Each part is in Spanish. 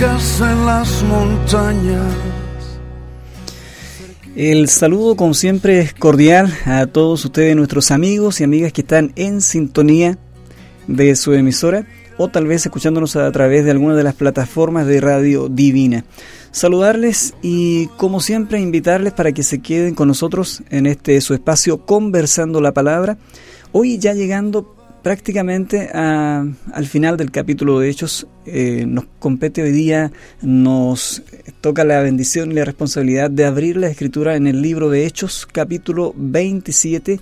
en las montañas. El saludo, como siempre, es cordial a todos ustedes, nuestros amigos y amigas que están en sintonía de su emisora o tal vez escuchándonos a través de alguna de las plataformas de Radio Divina. Saludarles y, como siempre, invitarles para que se queden con nosotros en este su espacio Conversando la Palabra. Hoy ya llegando prácticamente al final del capítulo de Hechos, eh, nos compete hoy día, nos toca la bendición y la responsabilidad de abrir la escritura en el libro de Hechos, capítulo 27.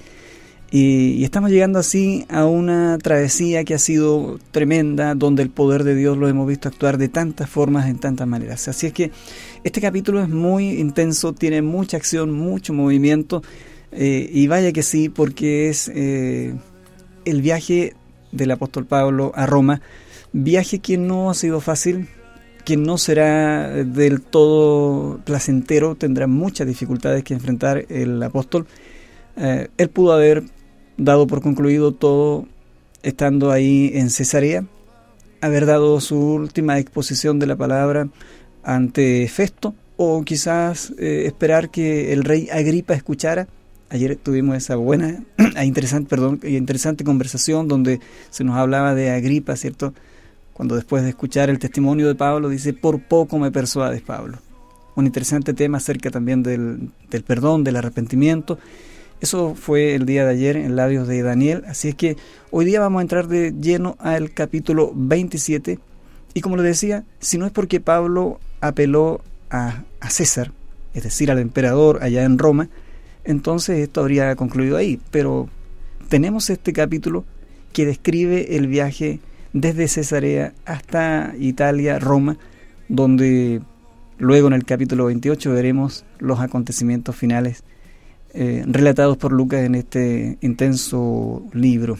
Y, estamos llegando así a una travesía que ha sido tremenda, donde el poder de Dios lo hemos visto actuar de tantas formas, en tantas maneras. Así es que este capítulo es muy intenso, tiene mucha acción, mucho movimiento, eh, y vaya que sí, porque es... Eh, el viaje del apóstol Pablo a Roma, viaje que no ha sido fácil, que no será del todo placentero, tendrá muchas dificultades que enfrentar el apóstol. Eh, él pudo haber dado por concluido todo estando ahí en Cesarea, haber dado su última exposición de la palabra ante Festo, o quizás eh, esperar que el rey Agripa escuchara ayer tuvimos esa buena, interesante, perdón, interesante conversación donde se nos hablaba de Agripa, ¿cierto? Cuando después de escuchar el testimonio de Pablo dice, por poco me persuades, Pablo. Un interesante tema acerca también del, del perdón, del arrepentimiento. Eso fue el día de ayer en labios de Daniel. Así es que hoy día vamos a entrar de lleno al capítulo 27. Y como le decía, si no es porque Pablo apeló a, a César, es decir, al emperador allá en Roma, entonces esto habría concluido ahí. Pero tenemos este capítulo que describe el viaje desde Cesarea hasta Italia, Roma, donde luego en el capítulo 28 veremos los acontecimientos finales eh, relatados por Lucas en este intenso libro.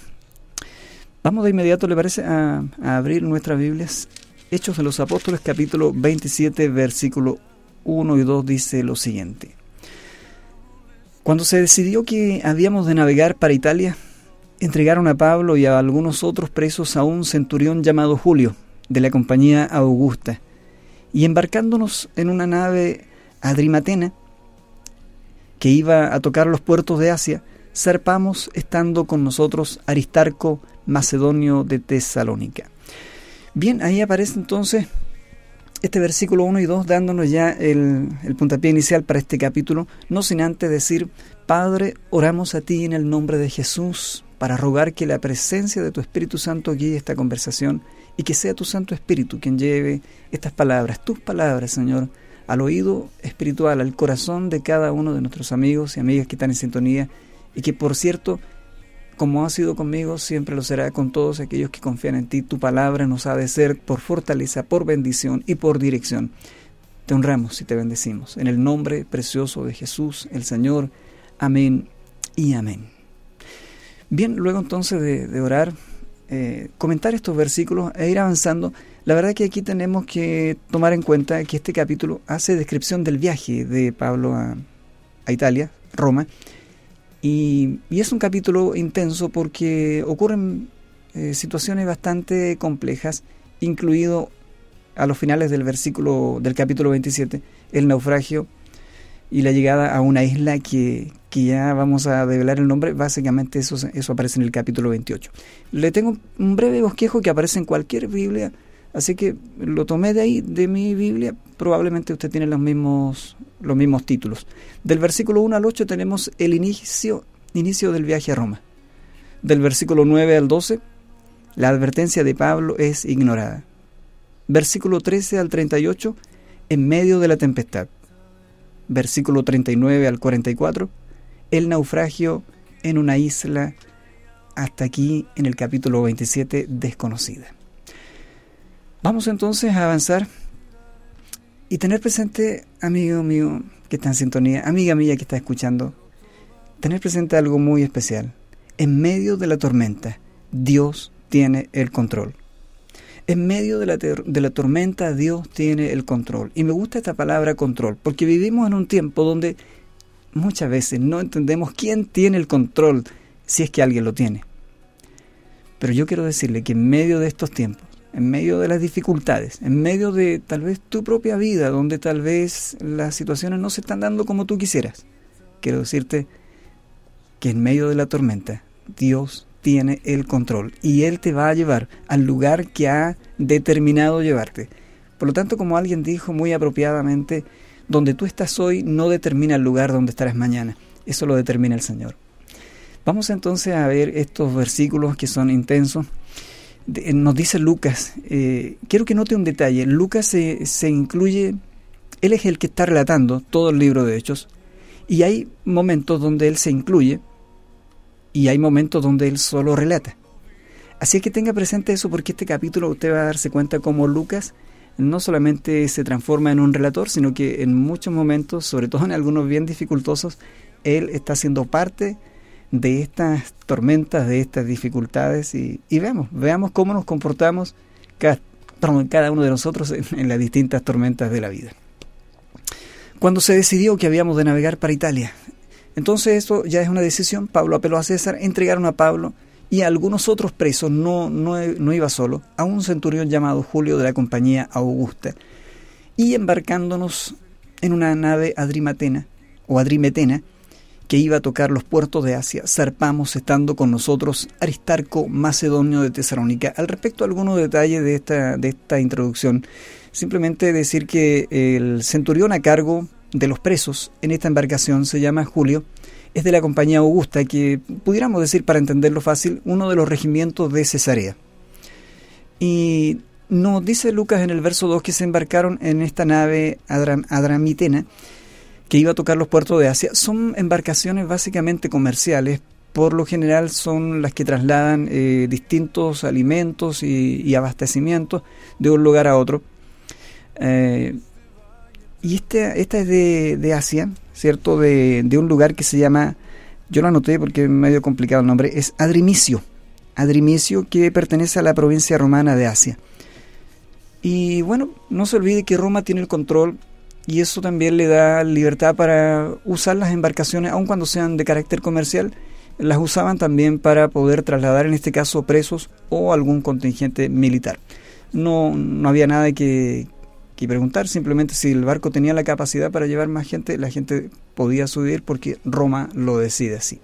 Vamos de inmediato, ¿le parece?, a, abrir nuestras Biblias. Hechos de los Apóstoles, capítulo 27, versículo 1 y 2 dice lo siguiente. Cuando se decidió que habíamos de navegar para Italia, entregaron a Pablo y a algunos otros presos a un centurión llamado Julio, de la compañía Augusta, y embarcándonos en una nave adrimatena que iba a tocar los puertos de Asia, zarpamos estando con nosotros Aristarco, macedonio de Tesalónica. Bien, ahí aparece entonces este versículo 1 y 2 dándonos ya el, puntapié inicial para este capítulo, no sin antes decir, Padre, oramos a ti en el nombre de Jesús para rogar que la presencia de tu Espíritu Santo guíe esta conversación y que sea tu Santo Espíritu quien lleve estas palabras, tus palabras, Señor, al oído espiritual, al corazón de cada uno de nuestros amigos y amigas que están en sintonía y que, por cierto, como ha sido conmigo, siempre lo será con todos aquellos que confían en ti. Tu palabra nos ha de ser por fortaleza, por bendición y por dirección. Te honramos y te bendecimos. En el nombre precioso de Jesús, el Señor. Amén y amén. Bien, luego entonces de, orar, eh, comentar estos versículos e ir avanzando, la verdad que aquí tenemos que tomar en cuenta que este capítulo hace descripción del viaje de Pablo a, a Italia, Roma, y, es un capítulo intenso porque ocurren eh, situaciones bastante complejas, incluido a los finales del versículo del capítulo 27, el naufragio y la llegada a una isla que, ya vamos a develar el nombre, básicamente eso, eso aparece en el capítulo 28. Le tengo un breve bosquejo que aparece en cualquier Biblia, así que lo tomé de ahí, de mi Biblia, probablemente usted tiene los mismos los mismos títulos. Del versículo 1 al 8 tenemos el inicio, inicio del viaje a Roma. Del versículo 9 al 12, la advertencia de Pablo es ignorada. Versículo 13 al 38, en medio de la tempestad. Versículo 39 al 44, el naufragio en una isla hasta aquí en el capítulo 27 desconocida. Vamos entonces a avanzar y tener presente, amigo mío que está en sintonía, amiga mía que está escuchando, tener presente algo muy especial. En medio de la tormenta, Dios tiene el control. En medio de la, de la tormenta, Dios tiene el control. Y me gusta esta palabra control, porque vivimos en un tiempo donde muchas veces no entendemos quién tiene el control, si es que alguien lo tiene. Pero yo quiero decirle que en medio de estos tiempos, en medio de las dificultades, en medio de tal vez tu propia vida, donde tal vez las situaciones no se están dando como tú quisieras. Quiero decirte que en medio de la tormenta Dios tiene el control y Él te va a llevar al lugar que ha determinado llevarte. Por lo tanto, como alguien dijo muy apropiadamente, donde tú estás hoy no determina el lugar donde estarás mañana, eso lo determina el Señor. Vamos entonces a ver estos versículos que son intensos nos dice Lucas, eh, quiero que note un detalle, Lucas se, se incluye, él es el que está relatando todo el libro de Hechos, y hay momentos donde él se incluye, y hay momentos donde él solo relata. Así que tenga presente eso porque este capítulo usted va a darse cuenta cómo Lucas no solamente se transforma en un relator, sino que en muchos momentos, sobre todo en algunos bien dificultosos, él está siendo parte de estas tormentas, de estas dificultades y, veamos, veamos cómo nos comportamos cada, cada uno de nosotros en, las distintas tormentas de la vida. Cuando se decidió que habíamos de navegar para Italia, entonces esto ya es una decisión, Pablo apeló a César, entregaron a Pablo y a algunos otros presos, no, no, no iba solo, a un centurión llamado Julio de la compañía Augusta, y embarcándonos en una nave adrimatena o adrimetena, que iba a tocar los puertos de Asia, zarpamos estando con nosotros Aristarco Macedonio de Tesalónica. Al respecto, algunos detalles de esta, de esta introducción. Simplemente decir que el centurión a cargo de los presos en esta embarcación se llama Julio, es de la compañía Augusta, que pudiéramos decir, para entenderlo fácil, uno de los regimientos de Cesarea. Y nos dice Lucas en el verso 2 que se embarcaron en esta nave adramitena que iba a tocar los puertos de Asia, son embarcaciones básicamente comerciales, por lo general son las que trasladan eh, distintos alimentos y, abastecimientos de un lugar a otro. Eh, y este, esta es de, Asia, ¿cierto? De, de, un lugar que se llama, yo lo anoté porque es medio complicado el nombre, es Adrimicio. Adrimicio que pertenece a la provincia romana de Asia. Y bueno, no se olvide que Roma tiene el control y eso también le da libertad para usar las embarcaciones, aun cuando sean de carácter comercial, las usaban también para poder trasladar en este caso presos o algún contingente militar. No, no había nada que, que preguntar, simplemente si el barco tenía la capacidad para llevar más gente, la gente podía subir porque Roma lo decide así.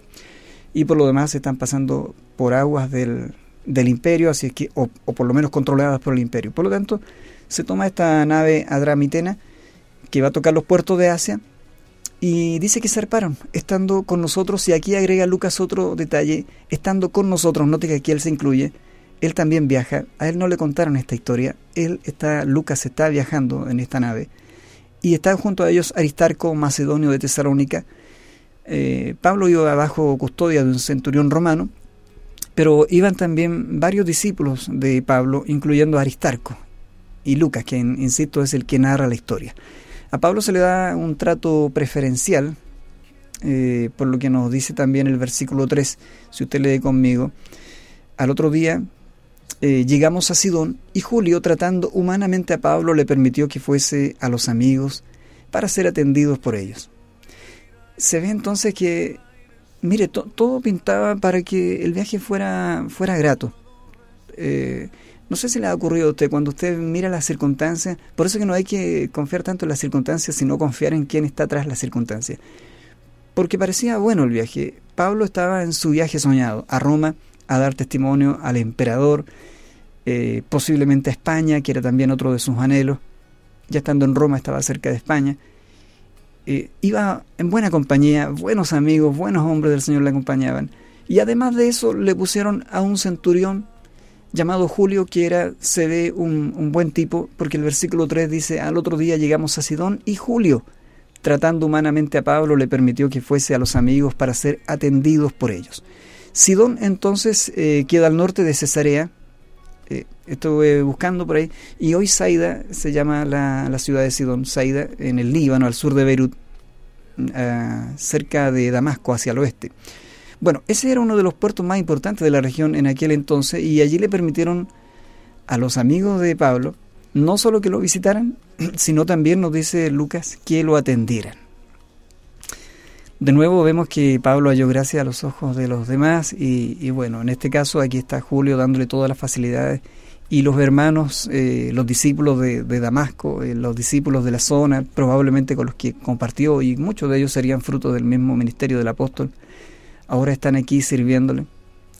Y por lo demás se están pasando por aguas del, del imperio, así es que, o, o, por lo menos controladas por el imperio. Por lo tanto, se toma esta nave adramitena que va a tocar los puertos de Asia. Y dice que zarparon, estando con nosotros, y aquí agrega Lucas otro detalle, estando con nosotros, note que aquí él se incluye, él también viaja, a él no le contaron esta historia, él está, Lucas está viajando en esta nave, y está junto a ellos Aristarco Macedonio de Tesalónica, eh, Pablo iba bajo custodia de un centurión romano, pero iban también varios discípulos de Pablo, incluyendo Aristarco y Lucas, quien, insisto, es el que narra la historia. A Pablo se le da un trato preferencial, eh, por lo que nos dice también el versículo 3, si usted lee conmigo. Al otro día eh, llegamos a Sidón y Julio, tratando humanamente a Pablo, le permitió que fuese a los amigos para ser atendidos por ellos. Se ve entonces que, mire, todo pintaba para que el viaje fuera, fuera grato. Eh, no sé si le ha ocurrido a usted cuando usted mira las circunstancias, por eso que no hay que confiar tanto en las circunstancias, sino confiar en quién está tras las circunstancias. Porque parecía bueno el viaje. Pablo estaba en su viaje soñado a Roma a dar testimonio al emperador, eh, posiblemente a España, que era también otro de sus anhelos. Ya estando en Roma estaba cerca de España. Eh, iba en buena compañía, buenos amigos, buenos hombres del Señor le acompañaban. Y además de eso le pusieron a un centurión llamado Julio, que era, se ve un, buen tipo, porque el versículo 3 dice, al otro día llegamos a Sidón y Julio, tratando humanamente a Pablo, le permitió que fuese a los amigos para ser atendidos por ellos. Sidón entonces eh, queda al norte de Cesarea, eh, estuve buscando por ahí, y hoy Saida se llama la, la, ciudad de Sidón, Saida, en el Líbano, al sur de Beirut, ah, cerca de Damasco, hacia el oeste. Bueno, ese era uno de los puertos más importantes de la región en aquel entonces y allí le permitieron a los amigos de Pablo no solo que lo visitaran, sino también nos dice Lucas que lo atendieran. De nuevo vemos que Pablo halló gracia a los ojos de los demás y, bueno, en este caso aquí está Julio dándole todas las facilidades y los hermanos, eh, los discípulos de, Damasco, eh, los discípulos de la zona, probablemente con los que compartió, y muchos de ellos serían fruto del mismo ministerio del apóstol, ahora están aquí sirviéndole,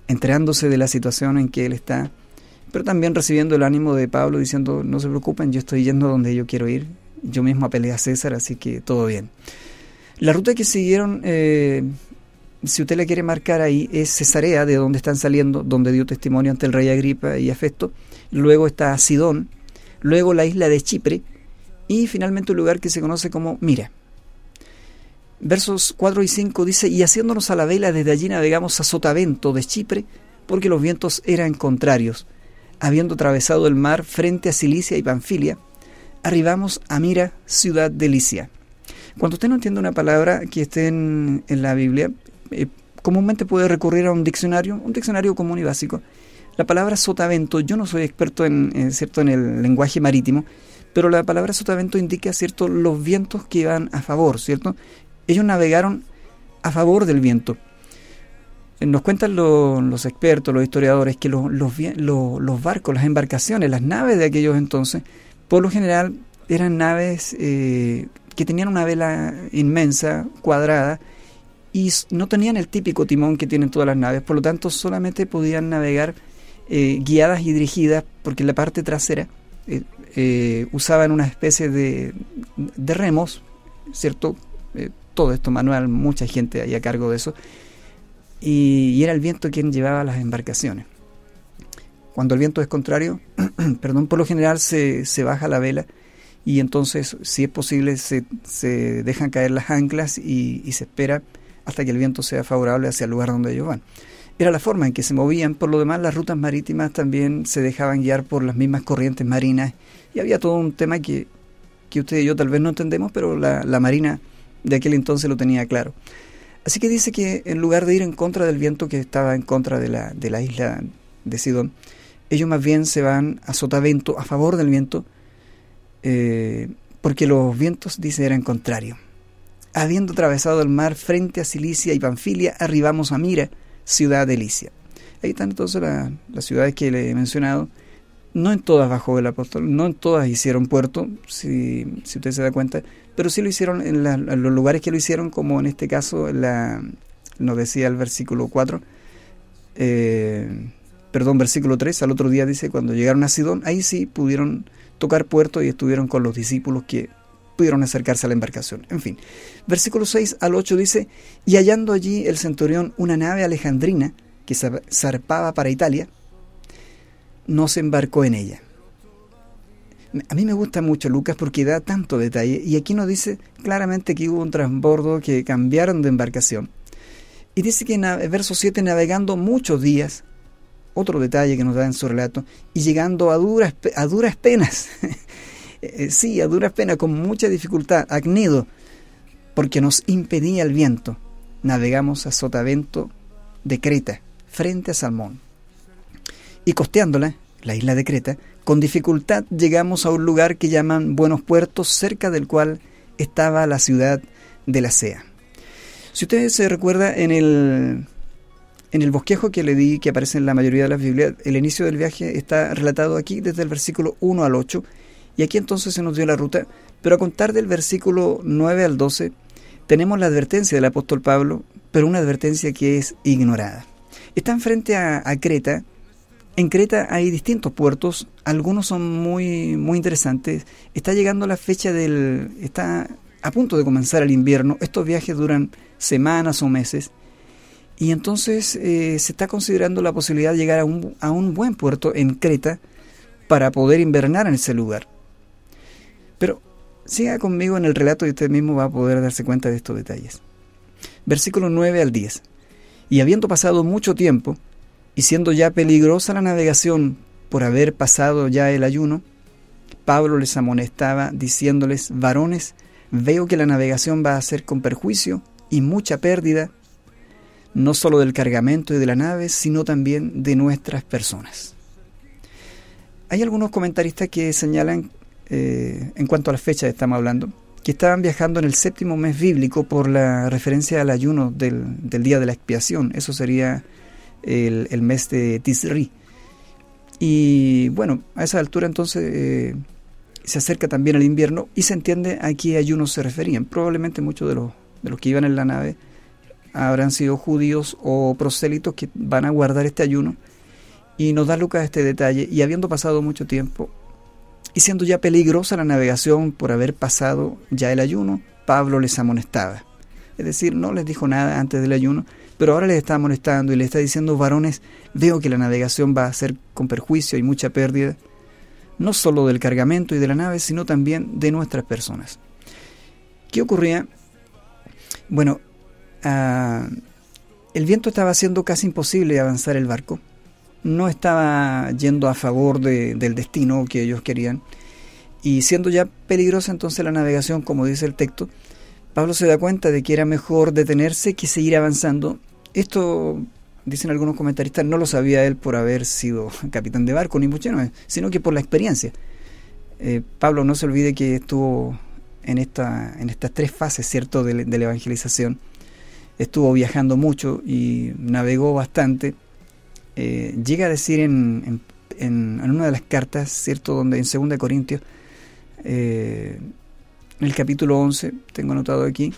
enterándose de la situación en que él está, pero también recibiendo el ánimo de Pablo diciendo, no se preocupen, yo estoy yendo donde yo quiero ir, yo mismo apelé a César, así que todo bien. La ruta que siguieron eh, si usted le quiere marcar ahí, es Cesarea, de donde están saliendo, donde dio testimonio ante el rey Agripa y Afesto. Luego está Sidón, luego la isla de Chipre y finalmente un lugar que se conoce como Mira. Versos 4 y 5 dice, y haciéndonos a la vela desde allí navegamos a Sotavento de Chipre, porque los vientos eran contrarios. Habiendo atravesado el mar frente a Cilicia y Panfilia, arribamos a Mira, ciudad de Licia. Cuando usted no entiende una palabra que esté en, en la Biblia, eh, comúnmente puede recurrir a un diccionario, un diccionario común y básico. La palabra sotavento, yo no soy experto en, cierto en el lenguaje marítimo, pero la palabra sotavento indica cierto los vientos que iban a favor, ¿cierto? Ellos navegaron a favor del viento. Eh, nos cuentan los expertos, los historiadores, que los, los, barcos, las embarcaciones, las naves de aquellos entonces, por lo general eran naves eh, que tenían una vela inmensa, cuadrada, y no tenían el típico timón que tienen todas las naves, por lo tanto solamente podían navegar eh, guiadas y dirigidas porque en la parte trasera usaban una especie de remos, ¿cierto? Todo esto manual, mucha gente ahí a cargo de eso, y, era el viento quien llevaba las embarcaciones. Cuando el viento es contrario, perdón, por lo general se, se baja la vela y entonces, si es posible, se, se dejan caer las anclas y, y se espera hasta que el viento sea favorable hacia el lugar donde ellos van. Era la forma en que se movían, por lo demás las rutas marítimas también se dejaban guiar por las mismas corrientes marinas y había todo un tema que, que usted y yo tal vez no entendemos, pero la, la marina de aquel entonces lo tenía claro. Así que dice que en lugar de ir en contra del viento que estaba en contra de la, de la isla de Sidón, ellos más bien se van a sotavento, a favor del viento, eh, porque los vientos, dice, eran contrarios. Habiendo atravesado el mar frente a Cilicia y Panfilia, arribamos a Mira, ciudad de Licia. Ahí están entonces las ciudades que le he mencionado. No en todas bajó el apóstol, no en todas hicieron puerto, si, si usted se da cuenta, pero sí lo hicieron en, los lugares que lo hicieron, como en este caso, la, nos decía el versículo 4, eh, perdón, versículo 3, al otro día dice, cuando llegaron a Sidón, ahí sí pudieron tocar puerto y estuvieron con los discípulos que pudieron acercarse a la embarcación. En fin, versículo 6 al 8 dice, y hallando allí el centurión una nave alejandrina que zarpaba para Italia, no se embarcó en ella. A mí me gusta mucho Lucas porque da tanto detalle y aquí nos dice claramente que hubo un transbordo que cambiaron de embarcación. Y dice que en verso 7 navegando muchos días, otro detalle que nos da en su relato, y llegando a duras, a duras penas, Eh, sí, a duras penas, con mucha dificultad, acnido, porque nos impedía el viento. Navegamos a Sotavento de Creta, frente a Salmón. Y costeándola, la isla de Creta, con dificultad llegamos a un lugar que llaman Buenos Puertos, cerca del cual estaba la ciudad de la Sea. Si usted se recuerda en el, en el bosquejo que le di, que aparece en la mayoría de las Biblias, el inicio del viaje está relatado aquí desde el versículo 1 al 8, y aquí entonces se nos dio la ruta, pero a contar del versículo 9 al 12 tenemos la advertencia del apóstol Pablo, pero una advertencia que es ignorada. Están frente a, Creta. En Creta hay distintos puertos, algunos son muy, muy interesantes. Está llegando la fecha del... está a punto de comenzar el invierno. Estos viajes duran semanas o meses. Y entonces eh, se está considerando la posibilidad de llegar a un, a un buen puerto en Creta para poder invernar en ese lugar. Pero siga conmigo en el relato y usted mismo va a poder darse cuenta de estos detalles. Versículo 9 al 10. Y habiendo pasado mucho tiempo, y siendo ya peligrosa la navegación por haber pasado ya el ayuno, Pablo les amonestaba diciéndoles, varones, veo que la navegación va a ser con perjuicio y mucha pérdida, no solo del cargamento y de la nave, sino también de nuestras personas. Hay algunos comentaristas que señalan eh, en cuanto a la fecha estamos hablando, que estaban viajando en el séptimo mes bíblico por la referencia al ayuno del, día de la expiación. Eso sería el, mes de Tisri. Y bueno, a esa altura entonces eh, se acerca también el invierno y se entiende a qué ayunos se referían. Probablemente muchos de los, de los que iban en la nave habrán sido judíos o prosélitos que van a guardar este ayuno. Y nos da Lucas este detalle. Y habiendo pasado mucho tiempo y siendo ya peligrosa la navegación por haber pasado ya el ayuno, Pablo les amonestaba. Es decir, no les dijo nada antes del ayuno, pero ahora les está amonestando y les está diciendo, varones, veo que la navegación va a ser con perjuicio y mucha pérdida, no solo del cargamento y de la nave, sino también de nuestras personas. ¿Qué ocurría? Bueno, Ah, el viento estaba haciendo casi imposible avanzar el barco. No estaba yendo a favor del destino que ellos querían. Y siendo ya peligrosa entonces la navegación, como dice el texto, Pablo se da cuenta de que era mejor detenerse que seguir avanzando. Esto, dicen algunos comentaristas, no lo sabía él por haber sido capitán de barco, ni mucho menos, sino que por la experiencia. Eh, Pablo no se olvide que estuvo en, esta, en estas tres fases, ¿cierto?, de, la evangelización estuvo viajando mucho y navegó bastante, eh, llega a decir en, en, una de las cartas, ¿cierto? Donde en 2 Corintios, eh, en el capítulo 11, tengo anotado aquí,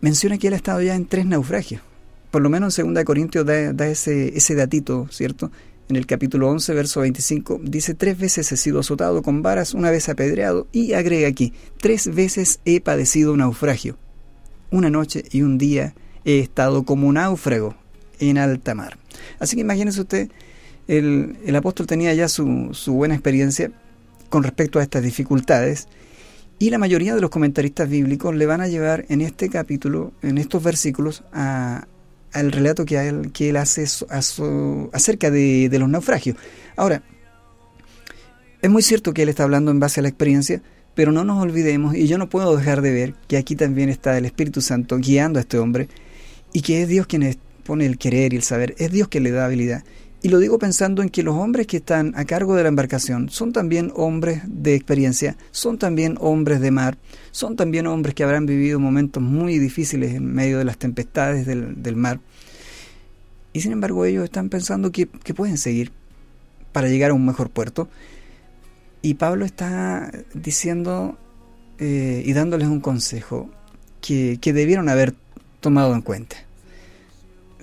menciona que él ha estado ya en tres naufragios. Por lo menos en 2 Corintios da, ese, ese datito, ¿cierto? En el capítulo 11, verso 25, dice, tres veces he sido azotado con varas, una vez apedreado, y agrega aquí, tres veces he padecido naufragio una noche y un día he estado como un náufrago en alta mar. Así que imagínese usted, el, apóstol tenía ya su, buena experiencia con respecto a estas dificultades y la mayoría de los comentaristas bíblicos le van a llevar en este capítulo, en estos versículos, a, al relato que él, que él hace acerca de, de los naufragios. Ahora, es muy cierto que él está hablando en base a la experiencia, pero no nos olvidemos, y yo no puedo dejar de ver, que aquí también está el Espíritu Santo guiando a este hombre, y que es Dios quien pone el querer y el saber, es Dios quien le da habilidad. Y lo digo pensando en que los hombres que están a cargo de la embarcación son también hombres de experiencia, son también hombres de mar, son también hombres que habrán vivido momentos muy difíciles en medio de las tempestades del, mar. Y sin embargo ellos están pensando que, pueden seguir para llegar a un mejor puerto. Y Pablo está diciendo eh, y dándoles un consejo que, debieron haber tomado en cuenta.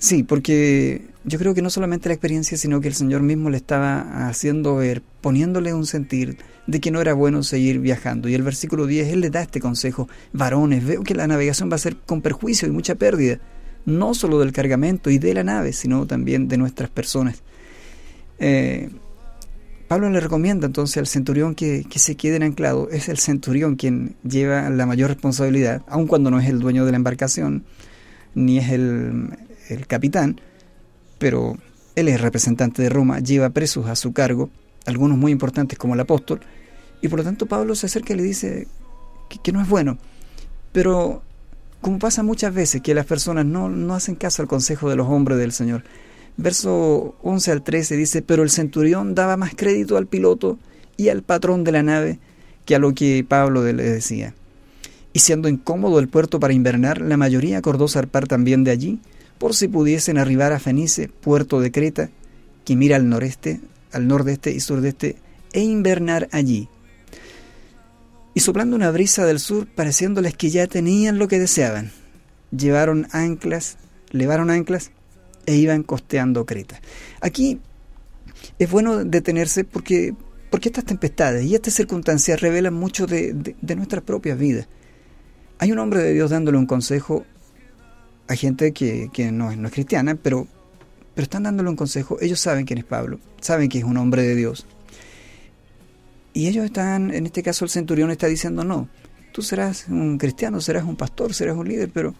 Sí, porque yo creo que no solamente la experiencia, sino que el Señor mismo le estaba haciendo ver, poniéndole un sentir de que no era bueno seguir viajando. Y el versículo 10, Él les da este consejo, varones, veo que la navegación va a ser con perjuicio y mucha pérdida, no solo del cargamento y de la nave, sino también de nuestras personas. Eh, Pablo le recomienda entonces al centurión que, se quede anclado. Es el centurión quien lleva la mayor responsabilidad, aun cuando no es el dueño de la embarcación, ni es el, capitán, pero él es representante de Roma, lleva presos a su cargo, algunos muy importantes como el apóstol, y por lo tanto Pablo se acerca y le dice que, que no es bueno. Pero como pasa muchas veces que las personas no, no hacen caso al consejo de los hombres del Señor, Verso 11 al 13 dice, pero el centurión daba más crédito al piloto y al patrón de la nave que a lo que Pablo le decía. Y siendo incómodo el puerto para invernar, la mayoría acordó zarpar también de allí, por si pudiesen arribar a Fenice, puerto de Creta, que mira al noreste, al nordeste y surdeste, e invernar allí. Y soplando una brisa del sur, pareciéndoles que ya tenían lo que deseaban, llevaron anclas, levaron anclas e iban costeando Creta. Aquí es bueno detenerse porque, porque estas tempestades y estas circunstancias revelan mucho de, de, nuestras propias vidas. Hay un hombre de Dios dándole un consejo a gente que, no, es, no, es, cristiana, pero, pero están dándole un consejo. Ellos saben quién es Pablo, saben que es un hombre de Dios. Y ellos están, en este caso el centurión está diciendo, no, tú serás un cristiano, serás un pastor, serás un líder, pero,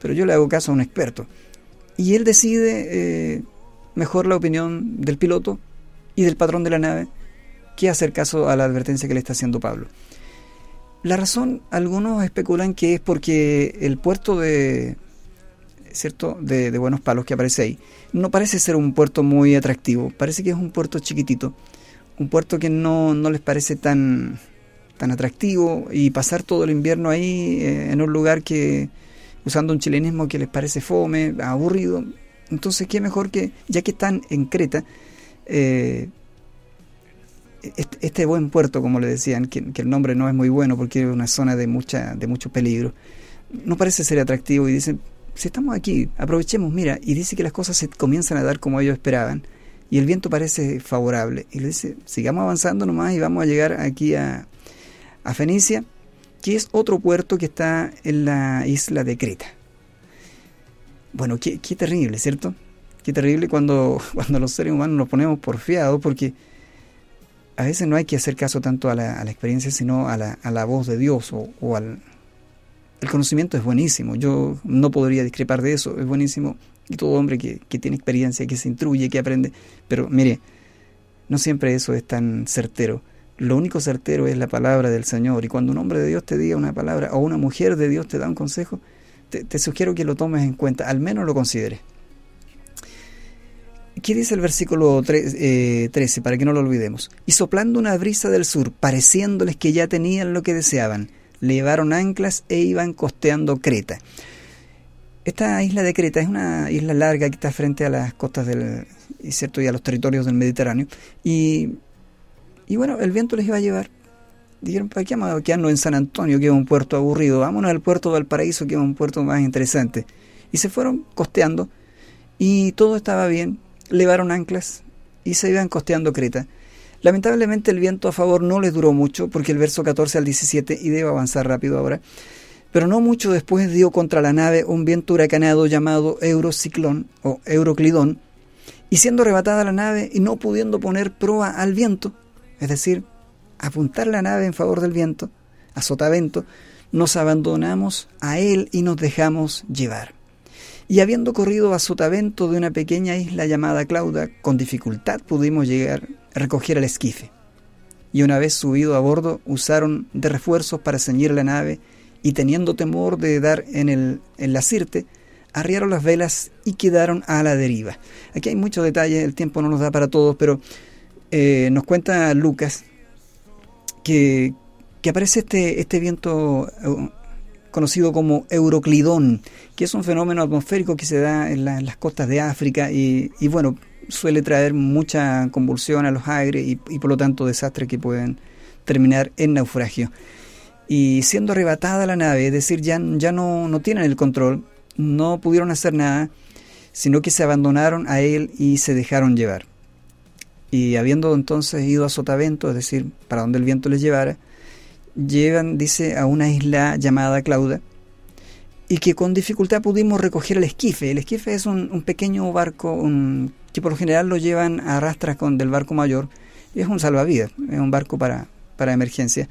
pero yo le hago caso a un experto. Y él decide eh, mejor la opinión del piloto y del patrón de la nave que hacer caso a la advertencia que le está haciendo Pablo. La razón, algunos especulan que es porque el puerto de, ¿cierto? De, Buenos Palos que aparece ahí, no parece ser un puerto muy atractivo, parece que es un puerto chiquitito, un puerto que no, no les parece tan, tan atractivo y pasar todo el invierno ahí eh, en un lugar que, usando un chilenismo que les parece fome, aburrido. Entonces, qué mejor que, ya que están en Creta, eh, este, buen puerto, como le decían, que, el nombre no es muy bueno porque es una zona de, mucha, de mucho peligro, no parece ser atractivo y dicen, si estamos aquí, aprovechemos, mira, y dice que las cosas se comienzan a dar como ellos esperaban y el viento parece favorable. Y le dice, sigamos avanzando nomás y vamos a llegar aquí a, a Fenicia, que es otro puerto que está en la isla de Creta. Bueno, qué, qué terrible, ¿cierto? Qué terrible cuando, cuando los seres humanos nos ponemos porfiados porque a veces no hay que hacer caso tanto a la, experiencia, sino a la, a la, voz de Dios o, al... El conocimiento es buenísimo, yo no podría discrepar de eso, es buenísimo. Y todo hombre que, que tiene experiencia, que se instruye, que aprende, pero mire, no siempre eso es tan certero. Lo único certero es la palabra del Señor. Y cuando un hombre de Dios te diga una palabra o una mujer de Dios te da un consejo, te, sugiero que lo tomes en cuenta, al menos lo consideres. ¿Qué dice el versículo 13 eh, para que no lo olvidemos? Y soplando una brisa del sur, pareciéndoles que ya tenían lo que deseaban, llevaron anclas e iban costeando Creta. Esta isla de Creta es una isla larga que está frente a las costas del, cierto, y a los territorios del Mediterráneo. Y, y bueno, el viento les iba a llevar. Dijeron, ¿para qué vamos a quedarnos en San Antonio, que es un puerto aburrido? Vámonos al puerto del Paraíso, que es un puerto más interesante. Y se fueron costeando y todo estaba bien levaron anclas y se iban costeando Creta. Lamentablemente el viento a favor no les duró mucho, porque el verso 14 al 17, y debo avanzar rápido ahora, pero no mucho después dio contra la nave un viento huracanado llamado Eurociclón o Euroclidón, y siendo arrebatada la nave y no pudiendo poner proa al viento, es decir, apuntar la nave en favor del viento, a sotavento, nos abandonamos a él y nos dejamos llevar y habiendo corrido a sotavento de una pequeña isla llamada Clauda, con dificultad pudimos llegar a recoger el esquife. Y una vez subido a bordo, usaron de refuerzos para ceñir la nave, y teniendo temor de dar en, el, en la sirte, arriaron las velas y quedaron a la deriva. Aquí hay muchos detalles, el tiempo no nos da para todos, pero eh, nos cuenta Lucas que, que aparece este, este viento conocido como Euroclidón, que es un fenómeno atmosférico que se da en, las costas de África y, bueno, suele traer mucha convulsión a los aires y, por lo tanto desastres que pueden terminar en naufragio. Y siendo arrebatada la nave, es decir, ya, ya no, no tienen el control, no pudieron hacer nada, sino que se abandonaron a él y se dejaron llevar. Y habiendo entonces ido a sotavento, es decir, para donde el viento les llevara, llegan, dice, a una isla llamada Clauda y que con dificultad pudimos recoger el esquife. El esquife es un, pequeño barco que por lo general lo llevan a rastras con del barco mayor y es un salvavidas, es un barco para, para emergencia.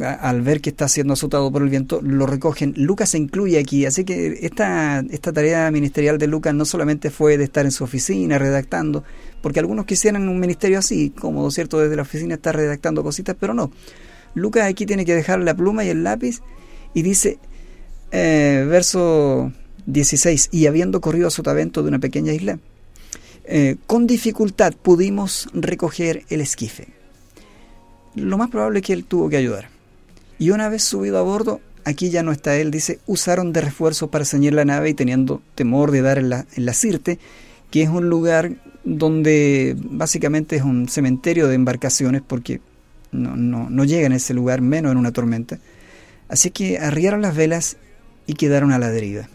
Al ver que está siendo azotado por el viento, lo recogen. Lucas se incluye aquí, así que esta, esta tarea ministerial de Lucas no solamente fue de estar en su oficina redactando, porque algunos quisieran un ministerio así, cómodo, ¿cierto? Desde la oficina estar redactando cositas, pero no Lucas aquí tiene que dejar la pluma y el lápiz y dice, eh, verso 16, y habiendo corrido a sotavento de una pequeña isla, eh, con dificultad pudimos recoger el esquife. Lo más probable es que él tuvo que ayudar. Y una vez subido a bordo, aquí ya no está él, dice, usaron de refuerzo para ceñir la nave y teniendo temor de dar en la, en la Sirte, que es un lugar donde básicamente es un cementerio de embarcaciones porque no, no, no llega en ese lugar, menos en una tormenta. Así que arriaron las velas y quedaron a la deriva.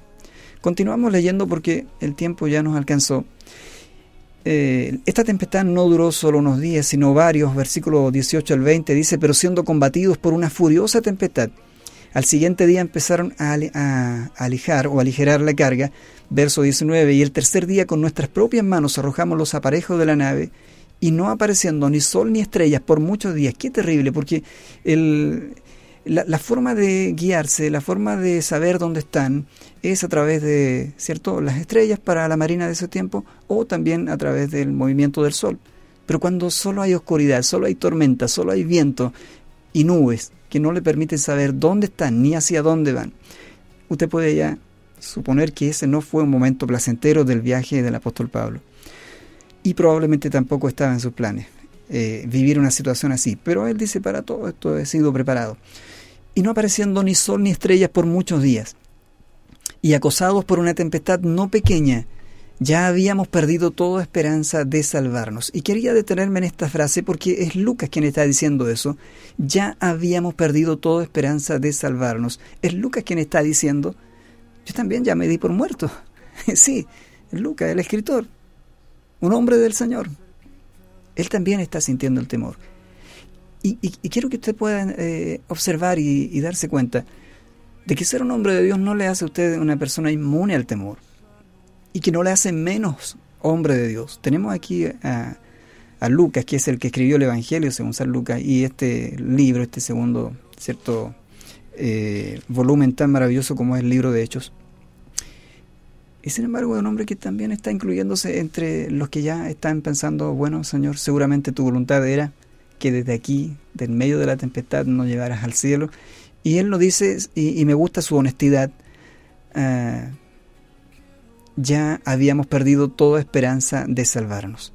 Continuamos leyendo porque el tiempo ya nos alcanzó. Eh, esta tempestad no duró solo unos días, sino varios. Versículo 18 al 20 dice, pero siendo combatidos por una furiosa tempestad, al siguiente día empezaron a, a, alijar o aligerar la carga. Verso 19, y el tercer día con nuestras propias manos arrojamos los aparejos de la nave y no apareciendo ni sol ni estrellas por muchos días. Qué terrible, porque la, forma de guiarse, la forma de saber dónde están, es a través de cierto las estrellas para la marina de ese tiempo o también a través del movimiento del sol. Pero cuando solo hay oscuridad, solo hay tormenta, solo hay viento y nubes que no le permiten saber dónde están ni hacia dónde van, usted puede ya suponer que ese no fue un momento placentero del viaje del apóstol Pablo y probablemente tampoco estaba en sus planes eh, vivir una situación así. Pero él dice, para todo esto he sido preparado. Y no apareciendo ni sol ni estrellas por muchos días. Y acosados por una tempestad no pequeña, ya habíamos perdido toda esperanza de salvarnos. Y quería detenerme en esta frase porque es Lucas quien está diciendo eso. Ya habíamos perdido toda esperanza de salvarnos. Es Lucas quien está diciendo, yo también ya me di por muerto. sí, Lucas, el escritor, un hombre del Señor. Él también está sintiendo el temor. Y, quiero que usted pueda eh, observar y darse cuenta de que ser un hombre de Dios no le hace a usted una persona inmune al temor y que no le hace menos hombre de Dios. Tenemos aquí a, Lucas, que es el que escribió el Evangelio según San Lucas, y este libro, este segundo, cierto, eh, volumen tan maravilloso como es el libro de Hechos. Y sin embargo es un hombre que también está incluyéndose entre los que ya están pensando, bueno, Señor, seguramente tu voluntad era que desde aquí, del medio de la tempestad, nos llevaras al cielo. Y él lo dice, y, me gusta su honestidad, uh, ya habíamos perdido toda esperanza de salvarnos.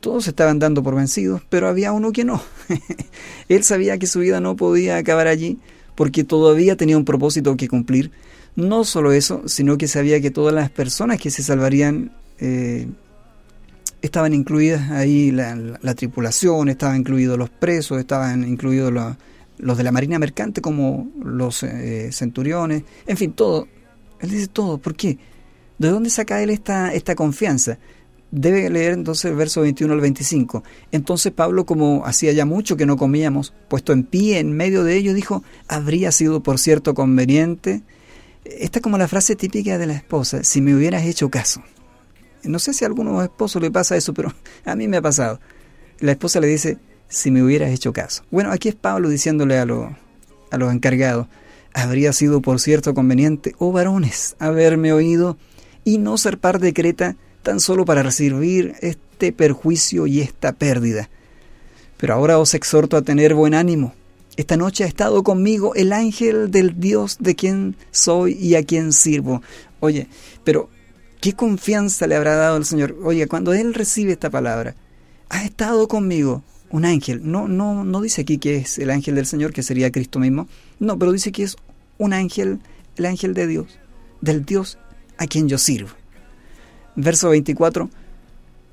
Todos estaban dando por vencidos, pero había uno que no. Él sabía que su vida no podía acabar allí porque todavía tenía un propósito que cumplir. No solo eso, sino que sabía que todas las personas que se salvarían eh, estaban incluidas ahí la, tripulación, estaban incluidos los presos, estaban incluidos los, de la Marina Mercante como los eh, centuriones, en fin, todo. Él dice todo. ¿Por qué? ¿De dónde saca él esta, esta confianza? Debe leer entonces el verso 21 al 25. Entonces Pablo, como hacía ya mucho que no comíamos, puesto en pie en medio de ello, dijo, habría sido por cierto conveniente. Esta es como la frase típica de la esposa, si me hubieras hecho caso. No sé si a algunos esposos le pasa eso, pero a mí me ha pasado. La esposa le dice, si me hubieras hecho caso. Bueno, aquí es Pablo diciéndole a, a los encargados, habría sido por cierto conveniente, oh varones, haberme oído y no ser par de Creta tan solo para recibir este perjuicio y esta pérdida. Pero ahora os exhorto a tener buen ánimo. Esta noche ha estado conmigo el ángel del Dios de quien soy y a quien sirvo. Oye, pero ¿qué confianza le habrá dado el Señor? Oye, cuando Él recibe esta palabra, ha estado conmigo un ángel. No, no, no dice aquí que es el ángel del Señor, que sería Cristo mismo. No, pero dice que es un ángel, el ángel de Dios, del Dios a quien yo sirvo. Verso 24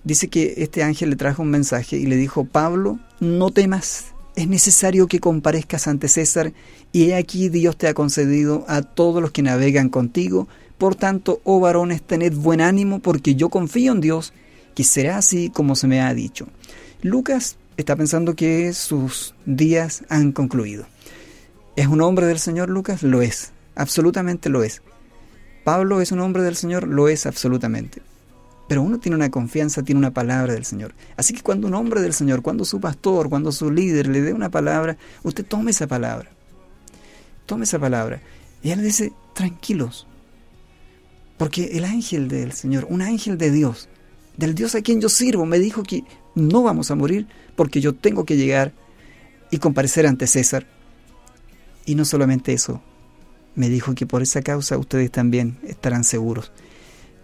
dice que este ángel le trajo un mensaje y le dijo, Pablo, no temas, es necesario que comparezcas ante César, y he aquí Dios te ha concedido a todos los que navegan contigo. Por tanto, oh varones, tened buen ánimo, porque yo confío en Dios, que será así como se me ha dicho. Lucas está pensando que sus días han concluido. ¿Es un hombre del Señor Lucas? Lo es, absolutamente lo es. Pablo es un hombre del Señor, lo es absolutamente. Pero uno tiene una confianza, tiene una palabra del Señor. Así que cuando un hombre del Señor, cuando su pastor, cuando su líder le dé una palabra, usted tome esa palabra. Tome esa palabra. Y él dice, tranquilos. Porque el ángel del Señor, un ángel de Dios, del Dios a quien yo sirvo, me dijo que no vamos a morir porque yo tengo que llegar y comparecer ante César. Y no solamente eso, me dijo que por esa causa ustedes también estarán seguros.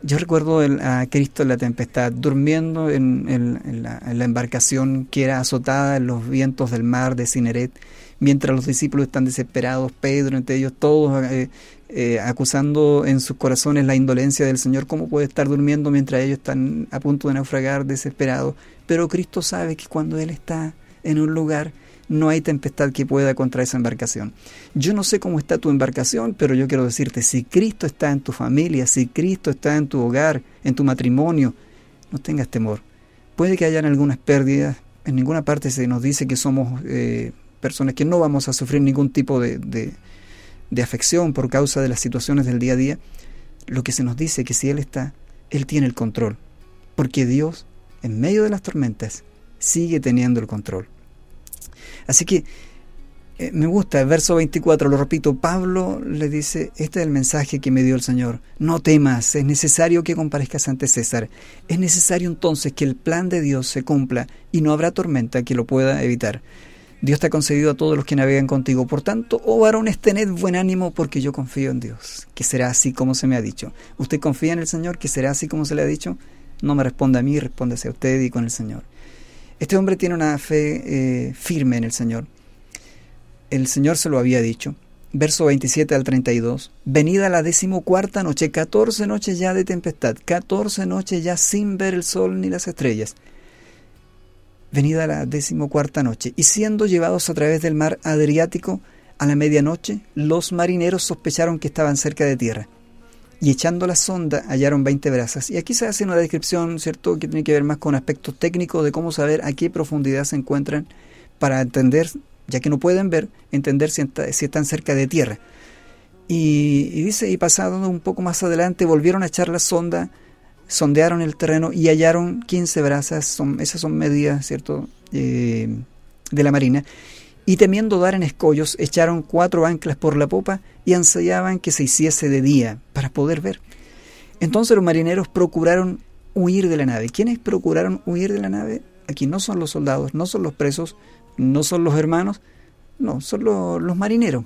Yo recuerdo a Cristo en la tempestad, durmiendo en, la, embarcación que era azotada en los vientos del mar de Cineret, mientras los discípulos están desesperados, Pedro entre ellos, todos eh, eh, acusando en sus corazones la indolencia del Señor. ¿Cómo puede estar durmiendo mientras ellos están a punto de naufragar, desesperados? Pero Cristo sabe que cuando Él está en un lugar, no hay tempestad que pueda contra esa embarcación. Yo no sé cómo está tu embarcación, pero yo quiero decirte, si Cristo está en tu familia, si Cristo está en tu hogar, en tu matrimonio, no tengas temor. Puede que hayan algunas pérdidas, en ninguna parte se nos dice que somos eh, personas que no vamos a sufrir ningún tipo de, de afección por causa de las situaciones del día a día. Lo que se nos dice es que si Él está, Él tiene el control, porque Dios, en medio de las tormentas, sigue teniendo el control. Así que eh, me gusta el verso 24, lo repito, Pablo le dice, este es el mensaje que me dio el Señor, no temas, es necesario que comparezcas ante César, es necesario entonces que el plan de Dios se cumpla y no habrá tormenta que lo pueda evitar. Dios te ha concedido a todos los que navegan contigo. Por tanto, oh varones, tened buen ánimo porque yo confío en Dios, que será así como se me ha dicho. ¿Usted confía en el Señor, que será así como se le ha dicho? No me responda a mí, respóndase a usted y con el Señor. Este hombre tiene una fe eh, firme en el Señor. El Señor se lo había dicho. verso 27 al 32, venida la decimocuarta noche, 14 noches ya de tempestad, 14 noches ya sin ver el sol ni las estrellas. Venida la decimocuarta noche, y siendo llevados a través del mar Adriático a la medianoche, los marineros sospecharon que estaban cerca de tierra. Y echando la sonda hallaron 20 brazas. Y aquí se hace una descripción, ¿cierto?, que tiene que ver más con aspectos técnicos de cómo saber a qué profundidad se encuentran para entender ya que no pueden ver, entender si, están cerca de tierra. Y, dice, y pasado un poco más adelante, volvieron a echar la sonda, sondearon el terreno y hallaron 15 brazas, son, esas son medidas, ¿cierto?, eh, de la marina. Y temiendo dar en escollos, echaron cuatro anclas por la popa y ansiaban que se hiciese de día para poder ver. Entonces los marineros procuraron huir de la nave. ¿Quiénes procuraron huir de la nave? Aquí no son los soldados, no son los presos, no son los hermanos, no, son los, marineros.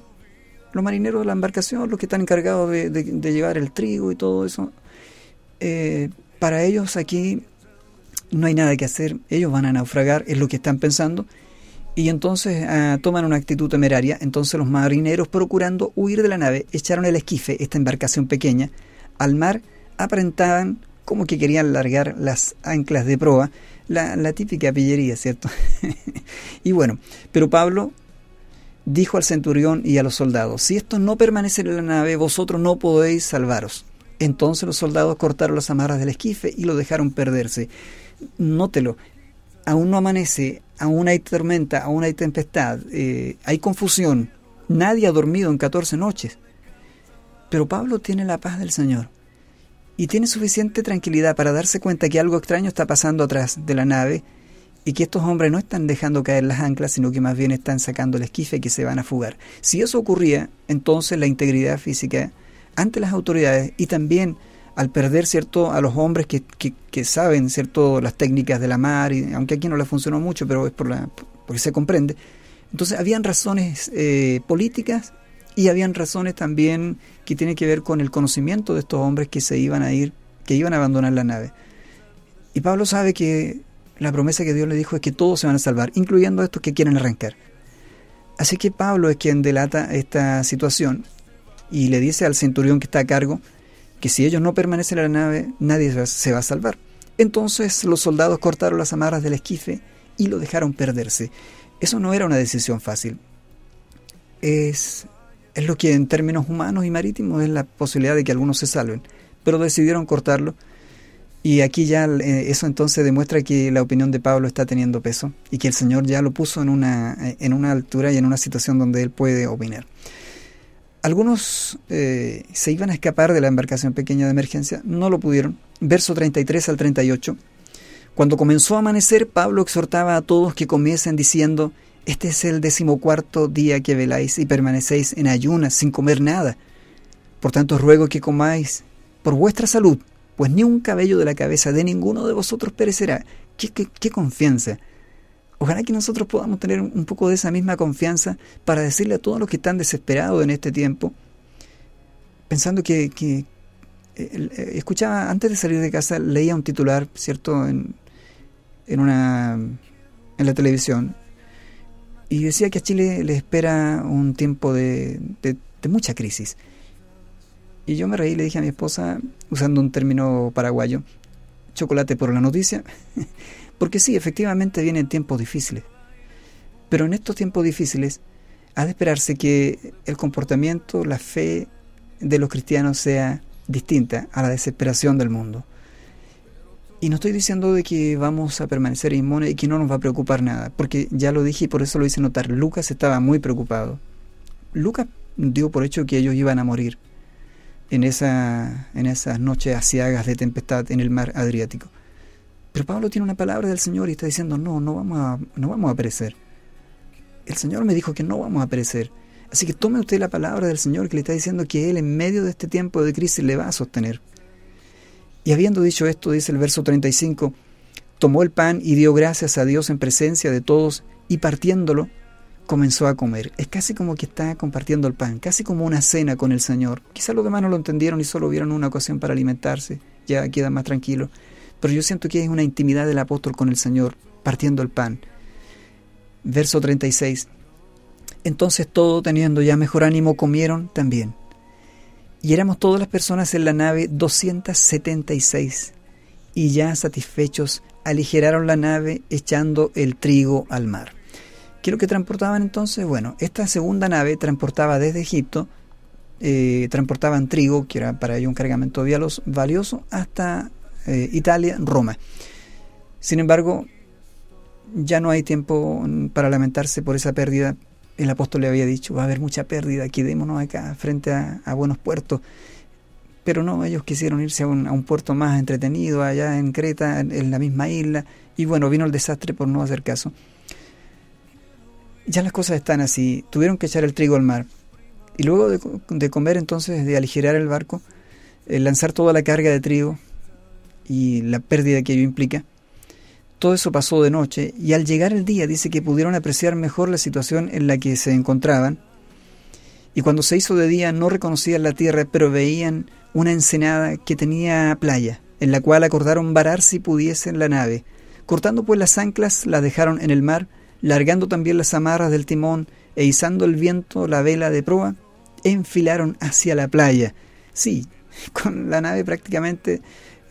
Los marineros de la embarcación, los que están encargados de, llevar el trigo y todo eso. Eh, para ellos aquí no hay nada que hacer, ellos van a naufragar, es lo que están pensando, y entonces ah, toman una actitud temeraria. Entonces los marineros, procurando huir de la nave, echaron el esquife, esta embarcación pequeña, al mar, aparentaban como que querían largar las anclas de proa, la, típica pillería, ¿cierto? y bueno, pero Pablo dijo al centurión y a los soldados, si estos no permanecen en la nave, vosotros no podéis salvaros. Entonces los soldados cortaron las amarras del esquife y lo dejaron perderse. Nótelo, aún no amanece, aún hay tormenta, aún hay tempestad, eh, hay confusión, nadie ha dormido en 14 noches. Pero Pablo tiene la paz del Señor y tiene suficiente tranquilidad para darse cuenta que algo extraño está pasando atrás de la nave y que estos hombres no están dejando caer las anclas, sino que más bien están sacando el esquife y que se van a fugar. Si eso ocurría, entonces la integridad física ante las autoridades y también al perder cierto a los hombres que, que, saben cierto las técnicas de la mar, y, aunque aquí no le funcionó mucho, pero es por la, porque se comprende. Entonces habían razones eh, políticas y habían razones también que tienen que ver con el conocimiento de estos hombres que se iban a ir, que iban a abandonar la nave. Y Pablo sabe que la promesa que Dios le dijo es que todos se van a salvar, incluyendo estos que quieren arrancar. Así que Pablo es quien delata esta situación y le dice al centurión que está a cargo que si ellos no permanecen en la nave, nadie se va a salvar. Entonces los soldados cortaron las amarras del esquife y lo dejaron perderse. Eso no era una decisión fácil. Es es lo que en términos humanos y marítimos es la posibilidad de que algunos se salven, pero decidieron cortarlo y aquí ya eh, eso entonces demuestra que la opinión de Pablo está teniendo peso y que el Señor ya lo puso en una, eh, en una altura y en una situación donde él puede opinar. Algunos eh, se iban a escapar de la embarcación pequeña de emergencia, no lo pudieron. Verso 33 al 38. Cuando comenzó a amanecer, Pablo exhortaba a todos que comiesen diciendo, este es el decimocuarto día que veláis y permanecéis en ayunas sin comer nada. Por tanto ruego que comáis por vuestra salud, pues ni un cabello de la cabeza de ninguno de vosotros perecerá. ¿Qué, qué, confianza? Ojalá que nosotros podamos tener un poco de esa misma confianza para decirle a todos los que están desesperados en este tiempo, pensando que, que eh, escuchaba antes de salir de casa, leía un titular, ¿cierto?, en, en, una, en la televisión, y decía que a Chile le espera un tiempo de, mucha crisis. Y yo me reí y le dije a mi esposa, usando un término paraguayo, chocolate por la noticia, porque sí, efectivamente vienen tiempos difíciles. Pero en estos tiempos difíciles ha de esperarse que el comportamiento, la fe de los cristianos sea distinta a la desesperación del mundo. Y no estoy diciendo de que vamos a permanecer inmunes y que no nos va a preocupar nada, porque ya lo dije y por eso lo hice notar. Lucas estaba muy preocupado. Lucas dio por hecho que ellos iban a morir en, esa, en esas noches asiagas de tempestad en el mar Adriático. Pero Pablo tiene una palabra del Señor y está diciendo, no, no vamos a, no vamos a perecer. El Señor me dijo que no vamos a perecer. Así que tome usted la palabra del Señor que le está diciendo que Él en medio de este tiempo de crisis le va a sostener. Y habiendo dicho esto, dice el verso 35, tomó el pan y dio gracias a Dios en presencia de todos y partiéndolo, comenzó a comer. Es casi como que está compartiendo el pan, casi como una cena con el Señor. Quizá los demás no lo entendieron y solo vieron una ocasión para alimentarse, ya quedan más tranquilos. Pero yo siento que es una intimidad del apóstol con el Señor, partiendo el pan. Verso 36. Entonces todo teniendo ya mejor ánimo comieron también. Y éramos todas las personas en la nave 276 y ya satisfechos aligeraron la nave echando el trigo al mar. ¿Qué es lo que transportaban entonces? Bueno, esta segunda nave transportaba desde Egipto, eh, transportaban trigo, que era para ello un cargamento valioso, hasta eh, Italia, Roma. Sin embargo, ya no hay tiempo para lamentarse por esa pérdida. El apóstol le había dicho, va a haber mucha pérdida, quedémonos acá frente a, buenos puertos. Pero no, ellos quisieron irse a un, a un, puerto más entretenido, allá en Creta, en la misma isla, y bueno, vino el desastre por no hacer caso ya las cosas están así, tuvieron que echar el trigo al mar. Y luego de, comer entonces, de aligerar el barco, eh, lanzar toda la carga de trigo y la pérdida que ello implica, todo eso pasó de noche y al llegar el día dice que pudieron apreciar mejor la situación en la que se encontraban. Y cuando se hizo de día no reconocían la tierra, pero veían una ensenada que tenía playa, en la cual acordaron varar si pudiesen la nave. Cortando pues las anclas, las dejaron en el mar, largando también las amarras del timón e izando el viento la vela de proa, enfilaron hacia la playa. Sí, con la nave prácticamente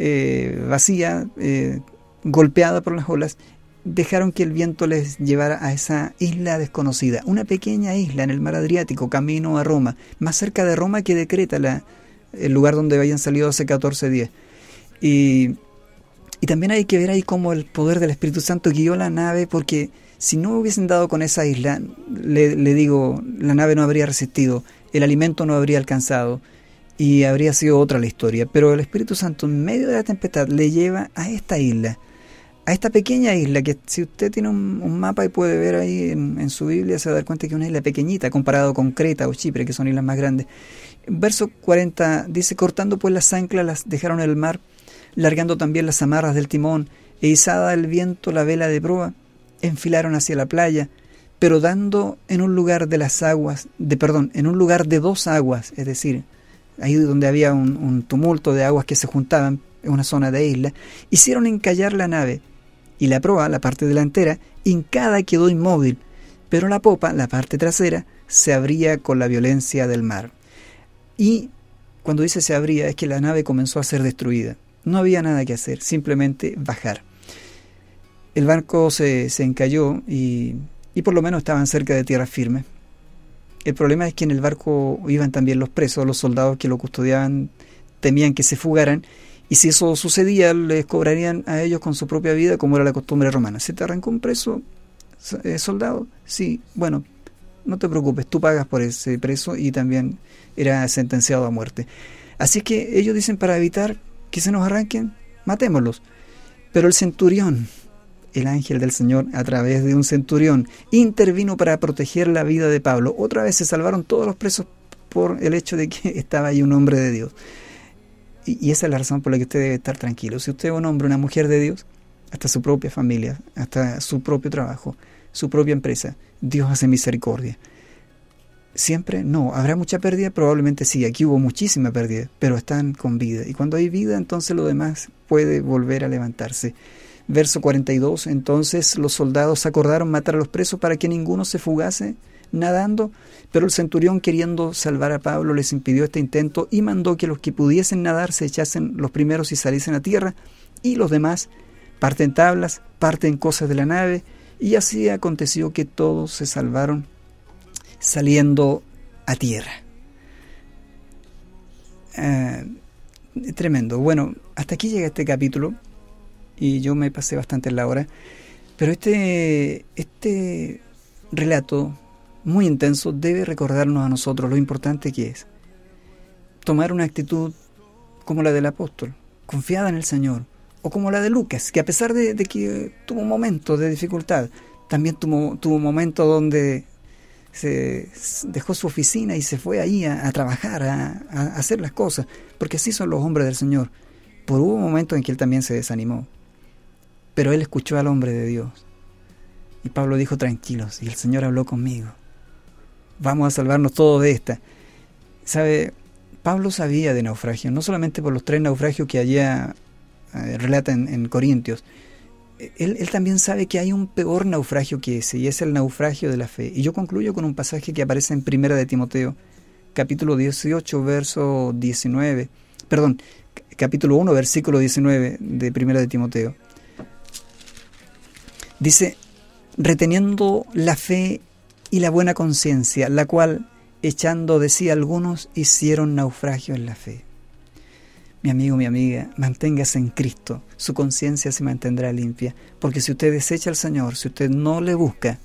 eh, vacía, eh, golpeada por las olas, dejaron que el viento les llevara a esa isla desconocida, una pequeña isla en el mar Adriático, camino a Roma, más cerca de Roma que de Creta, la, el lugar donde habían salido hace 14 días. Y, y también hay que ver ahí cómo el poder del Espíritu Santo guió la nave, porque si no hubiesen dado con esa isla, le, digo, la nave no habría resistido, el alimento no habría alcanzado y habría sido otra la historia. Pero el Espíritu Santo en medio de la tempestad le lleva a esta isla, a esta pequeña isla, que si usted tiene un, mapa y puede ver ahí en, su Biblia, se va a dar cuenta que es una isla pequeñita comparado con Creta o Chipre, que son islas más grandes. Verso 40 dice, cortando pues las anclas las dejaron en el mar, largando también las amarras del timón, e izada el viento la vela de proa, enfilaron hacia la playa, pero dando en un lugar de las aguas, de perdón, en un lugar de dos aguas, es decir, ahí donde había un, tumulto de aguas que se juntaban en una zona de isla, hicieron encallar la nave, y la proa, la parte delantera, hincada quedó inmóvil, pero la popa, la parte trasera, se abría con la violencia del mar. Y cuando dice se abría es que la nave comenzó a ser destruida. No había nada que hacer, simplemente bajar el barco se, se encalló y, y, por lo menos estaban cerca de tierra firme. El problema es que en el barco iban también los presos, los soldados que lo custodiaban temían que se fugaran y si eso sucedía les cobrarían a ellos con su propia vida como era la costumbre romana. ¿Se te arrancó un preso eh, soldado? Sí, bueno, no te preocupes, tú pagas por ese preso y también era sentenciado a muerte. Así que ellos dicen para evitar que se nos arranquen, matémoslos. Pero el centurión, el ángel del Señor, a través de un centurión, intervino para proteger la vida de Pablo. Otra vez se salvaron todos los presos por el hecho de que estaba ahí un hombre de Dios. Y, esa es la razón por la que usted debe estar tranquilo. Si usted es un hombre, una mujer de Dios, hasta su propia familia, hasta su propio trabajo, su propia empresa, Dios hace misericordia. Siempre no, habrá mucha pérdida, probablemente sí, aquí hubo muchísima pérdida, pero están con vida. Y cuando hay vida, entonces lo demás puede volver a levantarse. Verso 42, entonces los soldados acordaron matar a los presos para que ninguno se fugase nadando, pero el centurión queriendo salvar a Pablo les impidió este intento y mandó que los que pudiesen nadar se echasen los primeros y saliesen a tierra, y los demás parten tablas, parten cosas de la nave, y así aconteció que todos se salvaron saliendo a tierra. Ah, tremendo. Bueno, hasta aquí llega este capítulo y yo me pasé bastante en la hora. Pero este, este relato muy intenso debe recordarnos a nosotros lo importante que es tomar una actitud como la del apóstol, confiada en el Señor, o como la de Lucas, que a pesar de, que tuvo un momento de dificultad, también tuvo, tuvo un momento donde se dejó su oficina y se fue ahí a, trabajar, a, a, hacer las cosas, porque así son los hombres del Señor. Por hubo un momento en que él también se desanimó, pero él escuchó al hombre de Dios. Y Pablo dijo, tranquilos, y el Señor habló conmigo. Vamos a salvarnos todos de esta. ¿Sabe? Pablo sabía de naufragio, no solamente por los tres naufragios que allá eh, relata en, Corintios. él, también sabe que hay un peor naufragio que ese, y es el naufragio de la fe. Y yo concluyo con un pasaje que aparece en Primera de Timoteo, capítulo 18, verso 19, perdón, capítulo 1, versículo 19 de Primera de Timoteo. Dice, reteniendo la fe y la buena conciencia, la cual, echando de sí algunos, hicieron naufragio en la fe. Mi amigo, mi amiga, manténgase en Cristo, su conciencia se mantendrá limpia, porque si usted desecha al Señor, si usted no le busca,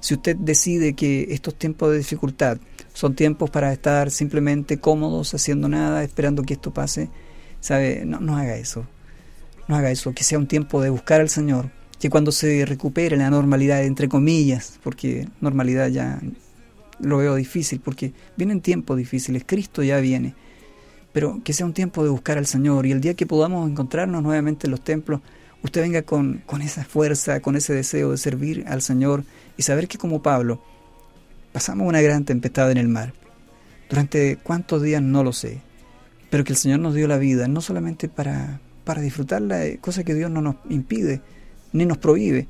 si usted decide que estos tiempos de dificultad son tiempos para estar simplemente cómodos, haciendo nada, esperando que esto pase, sabe, no, no haga eso, no haga eso, que sea un tiempo de buscar al Señor, que cuando se recupere la normalidad, entre comillas, porque normalidad ya lo veo difícil, porque vienen tiempos difíciles, Cristo ya viene, pero que sea un tiempo de buscar al Señor y el día que podamos encontrarnos nuevamente en los templos, usted venga con, con esa fuerza, con ese deseo de servir al Señor y saber que como Pablo pasamos una gran tempestad en el mar. Durante cuántos días no lo sé, pero que el Señor nos dio la vida, no solamente para, para disfrutarla, cosa que Dios no nos impide, ni nos prohíbe,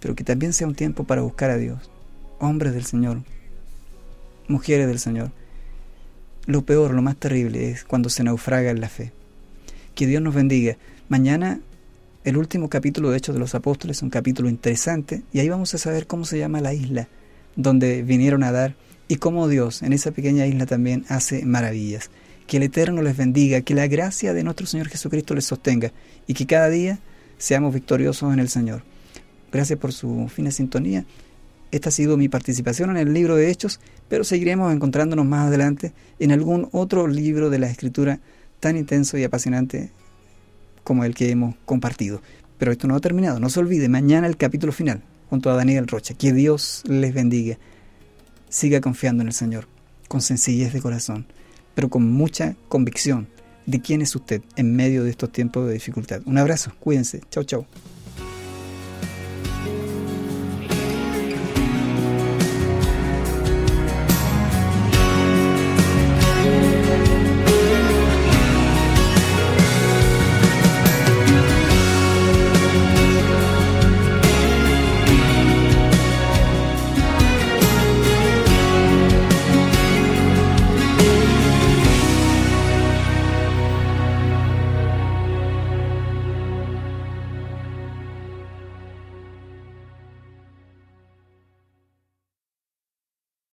pero que también sea un tiempo para buscar a Dios. Hombres del Señor, mujeres del Señor. Lo peor, lo más terrible es cuando se naufraga en la fe. Que Dios nos bendiga. Mañana el último capítulo de Hechos de los Apóstoles es un capítulo interesante y ahí vamos a saber cómo se llama la isla donde vinieron a dar y cómo Dios en esa pequeña isla también hace maravillas. Que el Eterno les bendiga, que la gracia de nuestro Señor Jesucristo les sostenga y que cada día seamos victoriosos en el Señor. Gracias por su fina sintonía. Esta ha sido mi participación en el libro de Hechos, pero seguiremos encontrándonos más adelante en algún otro libro de la Escritura tan intenso y apasionante como el que hemos compartido. Pero esto no ha terminado. No se olvide, mañana el capítulo final, junto a Daniel Rocha. Que Dios les bendiga. Siga confiando en el Señor, con sencillez de corazón, pero con mucha convicción de quién es usted en medio de estos tiempos de dificultad. Un abrazo, cuídense, chao chao.